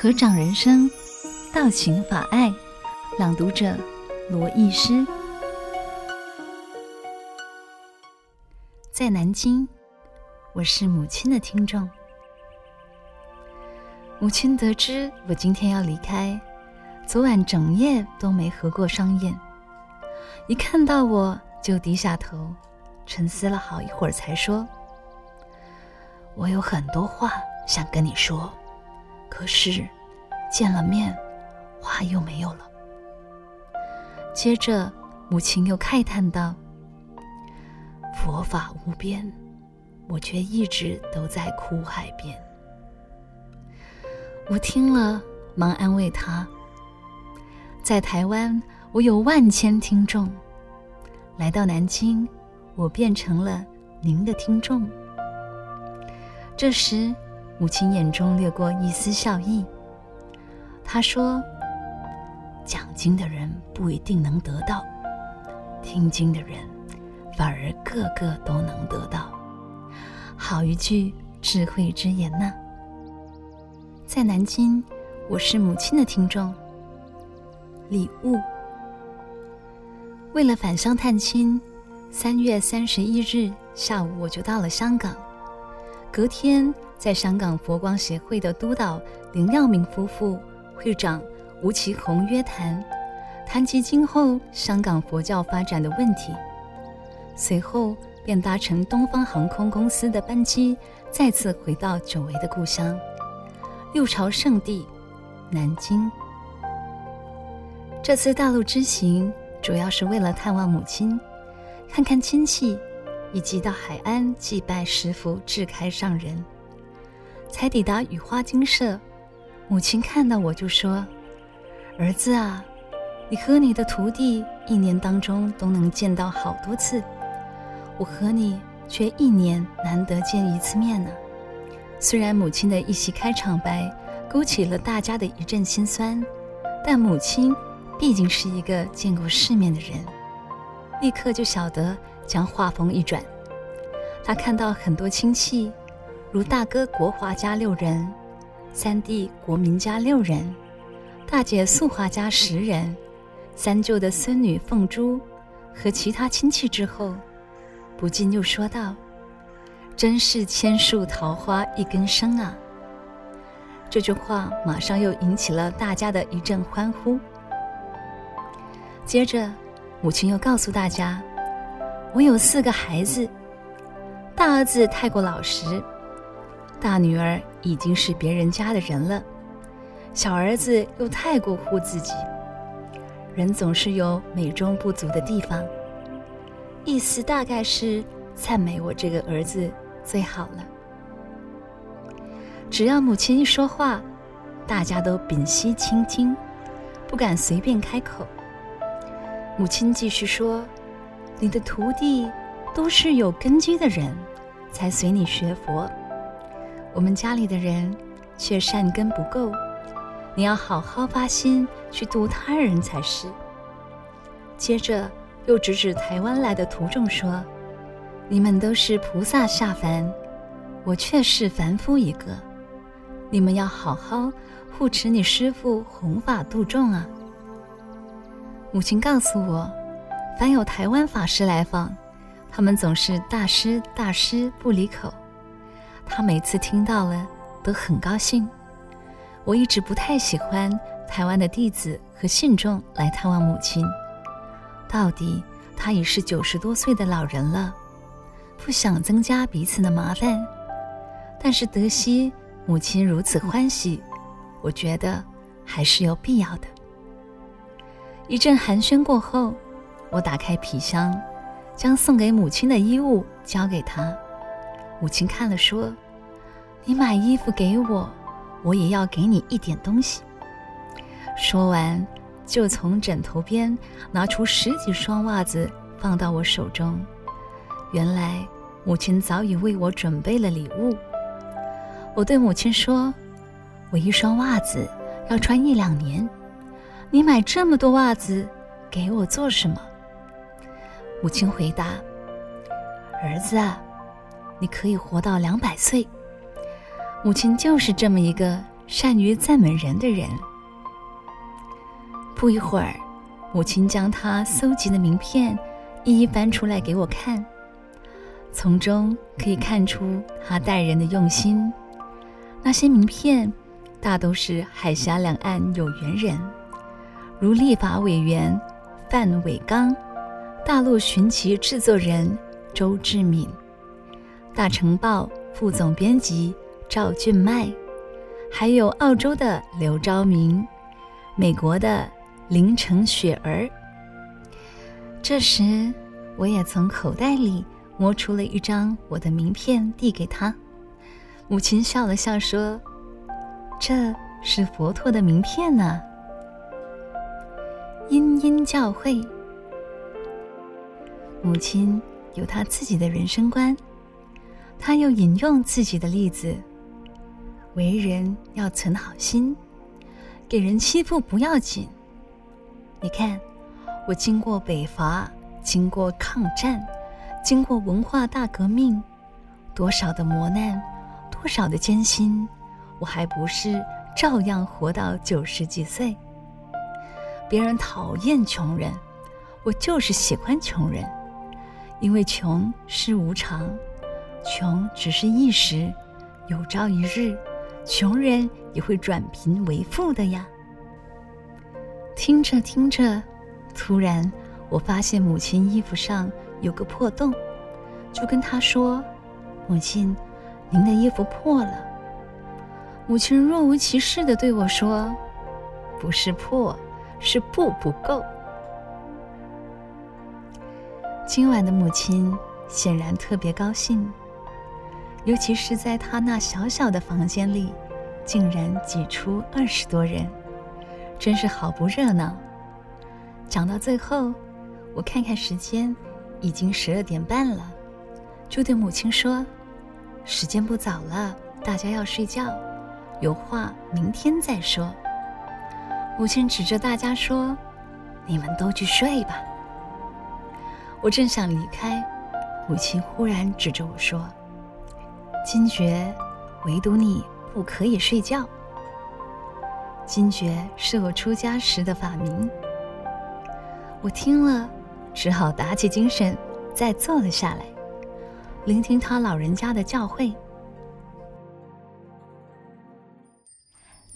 合掌人生，道情法爱，朗读者罗艺诗。在南京，我是母亲的听众。母亲得知我今天要离开，昨晚整夜都没合过双眼，一看到我就低下头，沉思了好一会儿，才说：“我有很多话想跟你说，可是见了面，话又没有了。”接着，母亲又慨叹道：“佛法无边，我却一直都在苦海边。”我听了，忙安慰他：“在台湾，我有万千听众；来到南京，我变成了您的听众。”这时，母亲眼中掠过一丝笑意。她说：“讲经的人不一定能得到，听经的人反而个个都能得到。好一句智慧之言呐！”在南京，我是母亲的听众。礼物。为了返乡探亲，三月三十一日下午我就到了香港。隔天，在香港佛光协会的督导林耀明夫妇、会长吴奇宏约谈，谈及今后香港佛教发展的问题。随后便搭乘东方航空公司的班机，再次回到久违的故乡。六朝圣地，南京。这次大陆之行主要是为了探望母亲，看看亲戚，以及到海安祭拜师父智开上人。才抵达雨花精舍，母亲看到我就说：“儿子啊，你和你的徒弟一年当中都能见到好多次，我和你却一年难得见一次面呢。”虽然母亲的一席开场白勾起了大家的一阵心酸，但母亲毕竟是一个见过世面的人，立刻就晓得将话锋一转。他看到很多亲戚，如大哥国华家六人，三弟国民家六人，大姐素华家十人，三舅的孙女凤珠和其他亲戚之后，不禁又说道。真是千树桃花一根生啊！这句话马上又引起了大家的一阵欢呼。接着，母亲又告诉大家：“我有四个孩子，大儿子太过老实，大女儿已经是别人家的人了，小儿子又太过护自己。人总是有美中不足的地方。”意思大概是赞美我这个儿子。最好了。只要母亲一说话，大家都屏息倾听，不敢随便开口。母亲继续说：“你的徒弟都是有根基的人，才随你学佛。我们家里的人却善根不够，你要好好发心去度他人才是。”接着又指指台湾来的徒众说。你们都是菩萨下凡，我却是凡夫一个。你们要好好护持你师父弘法度众啊！母亲告诉我，凡有台湾法师来访，他们总是大师大师不离口。他每次听到了都很高兴。我一直不太喜欢台湾的弟子和信众来探望母亲，到底他已是九十多岁的老人了。不想增加彼此的麻烦，但是得悉母亲如此欢喜，我觉得还是有必要的。一阵寒暄过后，我打开皮箱，将送给母亲的衣物交给她。母亲看了说：“你买衣服给我，我也要给你一点东西。”说完，就从枕头边拿出十几双袜子放到我手中。原来母亲早已为我准备了礼物。我对母亲说：“我一双袜子要穿一两年，你买这么多袜子给我做什么？”母亲回答：“儿子啊，你可以活到两百岁。”母亲就是这么一个善于赞美人的人。不一会儿，母亲将她搜集的名片一一翻出来给我看，从中可以看出她待人的用心。那些名片大都是海峡两岸有缘人，如立法委员范伟刚、大陆寻奇制作人周志敏、大成报副总编辑赵俊迈，还有澳洲的刘昭明、美国的林成雪儿。这时，我也从口袋里摸出了一张我的名片，递给他。母亲笑了笑说：“这是佛陀的名片呢。”殷殷教会，母亲有她自己的人生观，他又引用自己的例子：为人要存好心，给人欺负不要紧。你看，我经过北伐，经过抗战，经过文化大革命，多少的磨难。多少的艰辛，我还不是照样活到九十几岁？别人讨厌穷人，我就是喜欢穷人，因为穷是无常，穷只是一时，有朝一日，穷人也会转贫为富的呀。听着听着，突然我发现母亲衣服上有个破洞，就跟她说：“母亲。”您的衣服破了。母亲若无其事地对我说：“不是破，是布不够。”今晚的母亲显然特别高兴，尤其是在她那小小的房间里，竟然挤出二十多人，真是好不热闹。讲到最后，我看看时间，已经十二点半了，就对母亲说。时间不早了，大家要睡觉，有话明天再说。母亲指着大家说：“你们都去睡吧。”我正想离开，母亲忽然指着我说：“惊觉，唯独你不可以睡觉。”惊觉是我出家时的法名。我听了，只好打起精神，再坐了下来。聆听他老人家的教诲。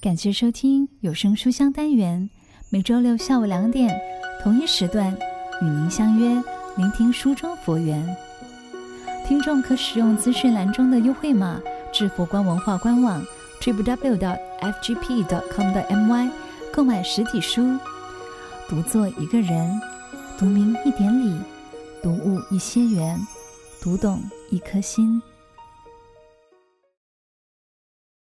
感谢收听有声书香单元，每周六下午两点同一时段与您相约，聆听书中佛缘。听众可使用资讯栏中的优惠码至佛光文化官网，Triple W. FGP.com 的 MY 购买实体书。读作一个人，读明一点理，读悟一些缘，读懂。一颗心。